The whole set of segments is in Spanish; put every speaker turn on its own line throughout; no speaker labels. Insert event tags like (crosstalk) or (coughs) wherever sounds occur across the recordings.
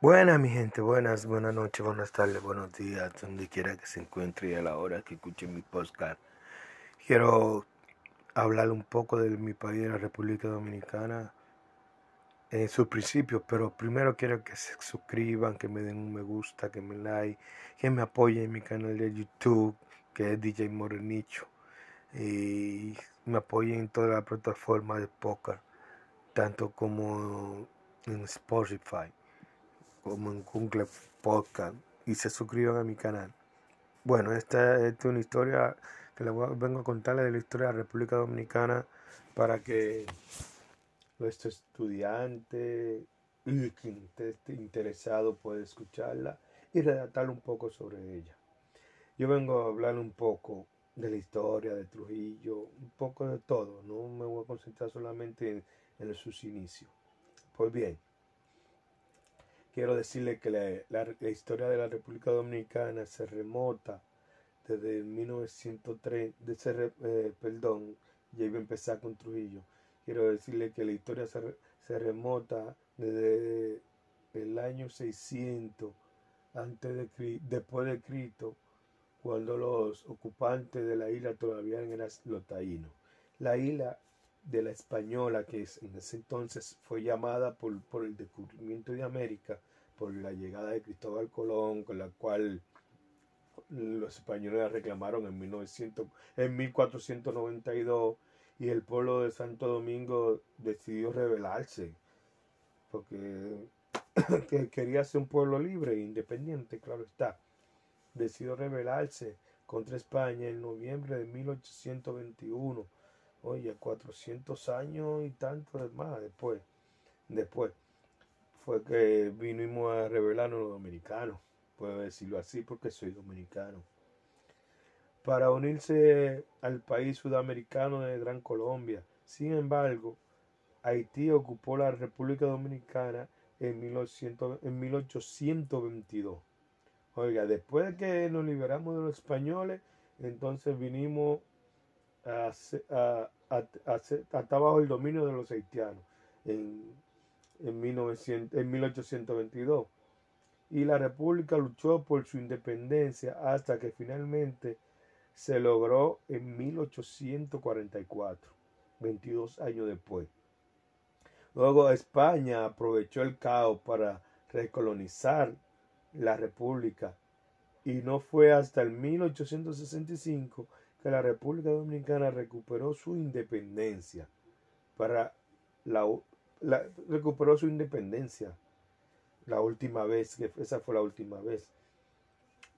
Buenas, mi gente, buenas, buenas noches, buenas tardes, buenos días, donde quiera que se encuentre y a la hora que escuche mi podcast. Quiero hablar un poco de mi país, de la República Dominicana, en sus principios, pero primero quiero que se suscriban, que me den un me gusta, que me like, que me apoyen en mi canal de YouTube, que es DJ Morenicho, y me apoyen en todas las plataformas de podcast, tanto como en Spotify como en Google Podcast y se suscriban a mi canal. Bueno, esta, es una historia que les vengo a contarles de la historia de la República Dominicana para que nuestro estudiante y quien esté interesado pueda escucharla y redactar un poco sobre ella. Yo vengo a hablar un poco de la historia de Trujillo, un poco de todo, no me voy a concentrar solamente en, en sus inicios. Pues bien, quiero decirle que la, historia de la República Dominicana se remota desde 1903, de eh, perdón, ya iba a empezar con Trujillo. Quiero decirle que la historia se, se remota desde el año 600 antes de, después de Cristo, cuando los ocupantes de la isla todavía eran los taínos. La isla de la española, que en ese entonces fue llamada por, por el descubrimiento de América, por la llegada de Cristóbal Colón, con la cual los españoles la reclamaron en, 1900, en 1492 y el pueblo de Santo Domingo decidió rebelarse porque (coughs) quería ser un pueblo libre e independiente, claro está. Decidió rebelarse contra España en noviembre de 1821. Oye, 400 años y tanto más después. Después fue que vinimos a revelarnos los dominicanos, puedo decirlo así porque soy dominicano. Para unirse al país sudamericano de Gran Colombia. Sin embargo, Haití ocupó la República Dominicana en, 1822. Oiga, después de que nos liberamos de los españoles, entonces vinimos a, a, a, bajo el dominio de los haitianos. En, en, 1900, en 1822 y la República luchó por su independencia hasta que finalmente se logró en 1844, 22 años después. Luego España aprovechó el caos para recolonizar la República y no fue hasta el 1865 que la República Dominicana recuperó su independencia para la recuperó su independencia. La última vez, que esa fue la última vez.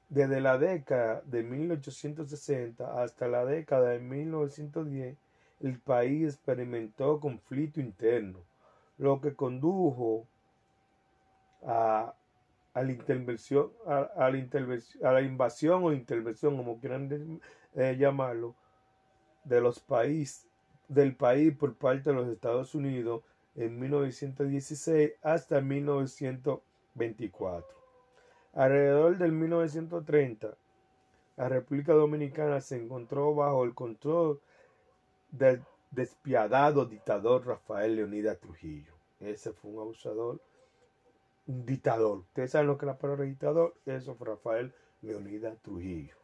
Desde la década de 1860 hasta la década de 1910, el país experimentó conflicto interno, lo que condujo a, a, la, intervención, a, la, invasión o intervención, como quieran eh, llamarlo, de los países del país por parte de los Estados Unidos en 1916 hasta 1924. Alrededor del 1930, la República Dominicana se encontró bajo el control del despiadado dictador Rafael Leonidas Trujillo. Ese fue un abusador, un dictador. Ustedes saben lo que es la palabra dictador, eso fue Rafael Leonidas Trujillo.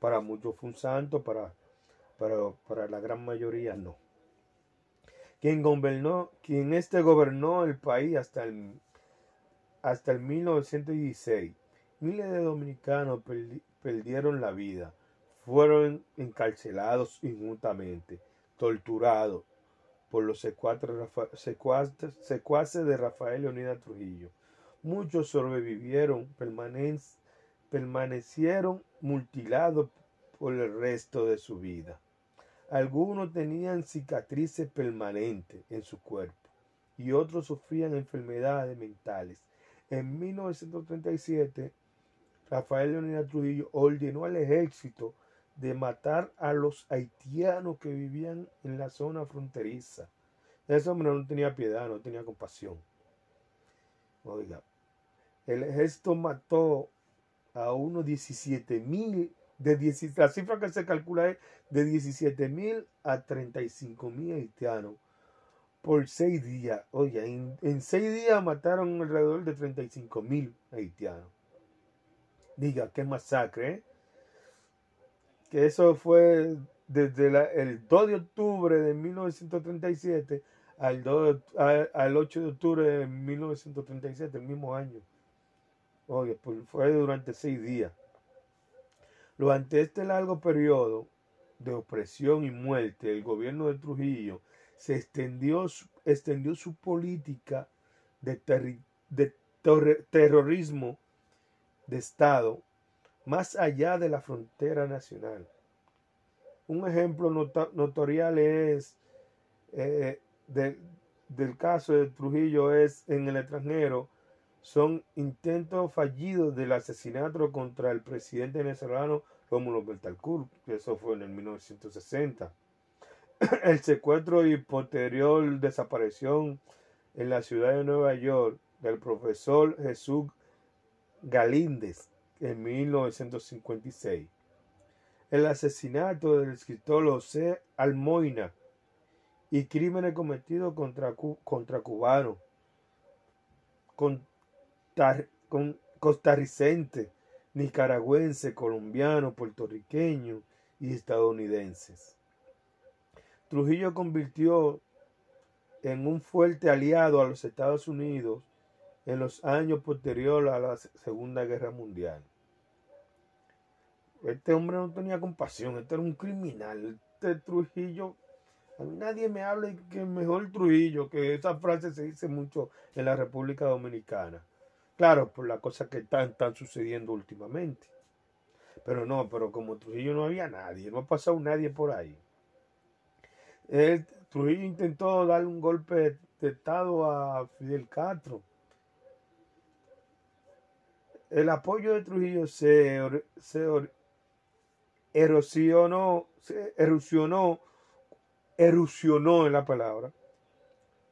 Para muchos fue un santo, para, para, para la gran mayoría no quien gobernó, quien este gobernó el país hasta el, hasta el 1916. Miles de dominicanos perdieron la vida, fueron encarcelados injustamente, torturados por los secuaces, de Rafael Leonidas Trujillo. Muchos sobrevivieron, permanecieron mutilados por el resto de su vida. Algunos tenían cicatrices permanentes en su cuerpo y otros sufrían enfermedades mentales. En 1937, Rafael Leonidas Trujillo ordenó al ejército de matar a los haitianos que vivían en la zona fronteriza. Ese hombre no tenía piedad, no tenía compasión. Oiga, el ejército mató a unos 17 mil la cifra que se calcula es de 17 mil a 35 mil haitianos. por seis días. Oye, en, seis días mataron alrededor de 35 mil haitianos. Diga, qué masacre, ¿eh? Que eso fue desde el 2 de octubre de 1937 al, 2, al, al 8 de octubre de 1937, el mismo año. Oye, pues fue durante seis días. Durante este largo periodo de opresión y muerte, el gobierno de Trujillo se extendió, extendió su política de, terrorismo de Estado más allá de la frontera nacional. Un ejemplo not notorial es eh, de, del caso de Trujillo es en el extranjero son intentos fallidos del asesinato contra el presidente venezolano Rómulo Betancourt, que eso fue en el 1960. (clears throat) El secuestro y posterior desaparición en la ciudad de Nueva York del profesor Jesús Galíndez en 1956. El asesinato del escritor José Almoina y crímenes cometidos contra, contra cubanos, con costarricenses, nicaragüenses, colombianos, puertorriqueños y estadounidenses. Trujillo convirtió en un fuerte aliado a los Estados Unidos en los años posteriores a la Segunda Guerra Mundial. Este hombre no tenía compasión, este era un criminal. Este Trujillo, a mí nadie me habla que mejor Trujillo, que esa frase se dice mucho en la República Dominicana. Claro, por las cosas que están, sucediendo últimamente. Pero no, pero como Trujillo no había nadie, no ha pasado nadie por ahí. El, Trujillo intentó darle un golpe de Estado a Fidel Castro el apoyo de Trujillo se, erosionó, se erosionó, erosionó en la palabra,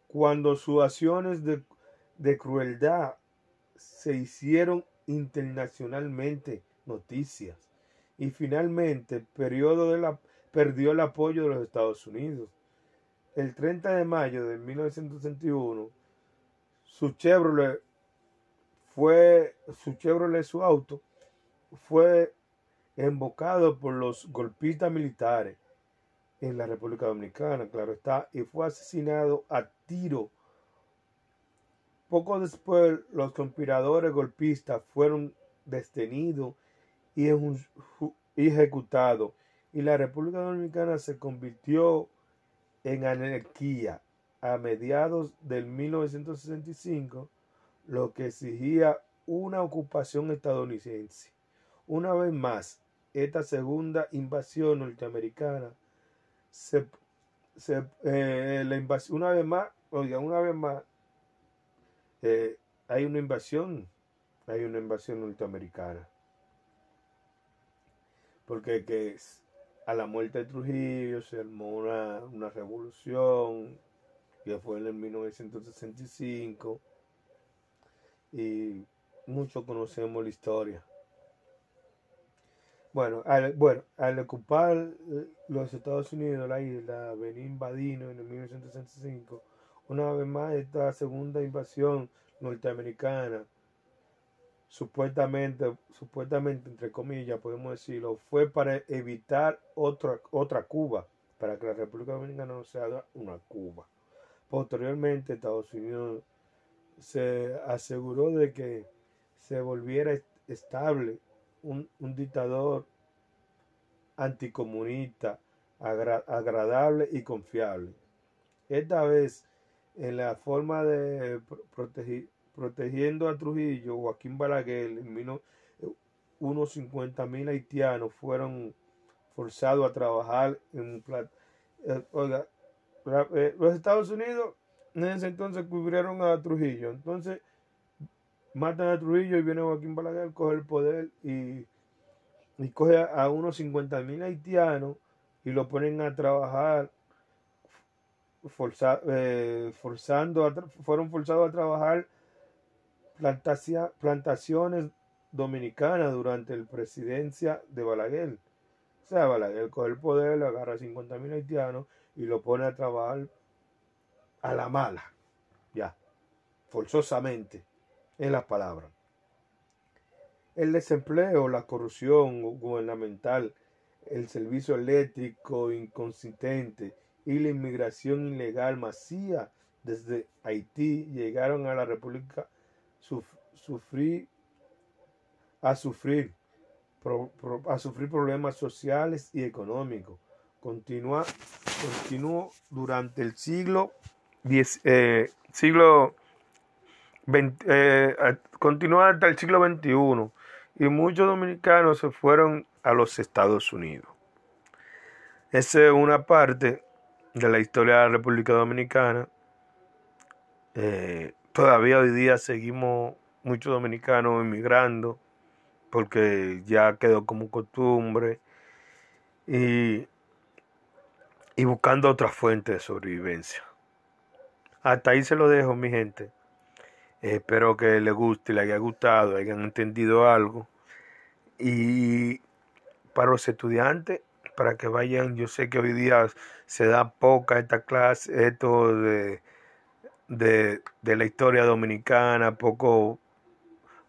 cuando sus acciones de crueldad se hicieron internacionalmente noticias y finalmente periodo de la, perdió el apoyo de los Estados Unidos. El 30 de mayo de 1961, su Chevrolet fue su Chevrolet, su auto, fue embocado por los golpistas militares en la República Dominicana, claro está, y fue asesinado a tiro. Poco después, los conspiradores golpistas fueron detenidos y ejecutados, y la República Dominicana se convirtió en anarquía a mediados del 1965 lo que exigía una ocupación estadounidense. Una vez más, esta segunda invasión norteamericana se, se eh, la una vez más, oiga, una vez más, eh, hay una invasión, hay una invasión norteamericana. Porque que a la muerte de Trujillo se armó una, una revolución, que fue en el 1965 y muchos conocemos la historia. Bueno, al, bueno, al ocupar los Estados Unidos la isla Benín Badino en el 1965, una vez más esta segunda invasión norteamericana, supuestamente, supuestamente entre comillas, podemos decirlo, fue para evitar otra, otra Cuba, para que la República Dominicana no sea una Cuba. Posteriormente, Estados Unidos se aseguró de que se volviera estable un, un dictador anticomunista, agra, agradable y confiable. Esta vez, en la forma de protegir, protegiendo a Trujillo, Joaquín Balaguer, unos 50 mil haitianos fueron forzados a trabajar en eh, oiga, eh, los Estados Unidos en ese entonces cubrieron a Trujillo. Entonces matan a Trujillo y viene Joaquín Balaguer, coge el poder y, y coge a unos 50 mil haitianos y lo ponen a trabajar, eh, forzando, a, fueron forzados a trabajar plantaciones dominicanas durante la presidencia de Balaguer. O sea, Balaguer coge el poder, le agarra a 50 mil haitianos y lo pone a trabajar a la mala, ya, forzosamente, es la palabra. El desempleo, la corrupción gubernamental, el servicio eléctrico inconsistente y la inmigración ilegal masiva desde Haití llegaron a la República sufrir, a sufrir a sufrir problemas sociales y económicos. Continuó durante el siglo eh, siglo eh, hasta el siglo XXI y muchos dominicanos se fueron a los Estados Unidos. Esa es una parte de la historia de la República Dominicana. Eh, todavía hoy día seguimos muchos dominicanos emigrando porque ya quedó como costumbre y, y buscando otra fuente de sobrevivencia. Hasta ahí se lo dejo, mi gente. espero que les guste, les haya gustado, hayan entendido algo. Y para los estudiantes, para que vayan, yo sé que hoy día se da poca esta clase, esto de, de, de la historia dominicana, poco,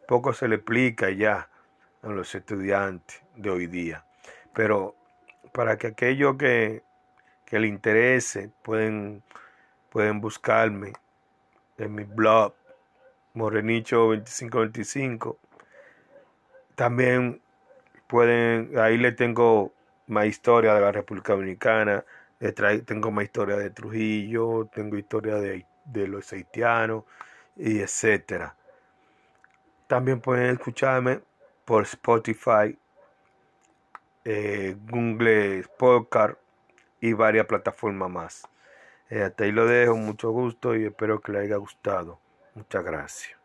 poco se le explica ya a los estudiantes de hoy día. Pero para que aquellos que, que le interese pueden, pueden buscarme en mi blog Morenicho 2525. También pueden, ahí le tengo más historia de la República Dominicana, tengo más historia de Trujillo, tengo historia de, los haitianos y etcétera. También pueden escucharme por Spotify, eh, Google Podcast y varias plataformas más. Eh, hasta ahí lo dejo, mucho gusto y espero que les haya gustado. Muchas gracias.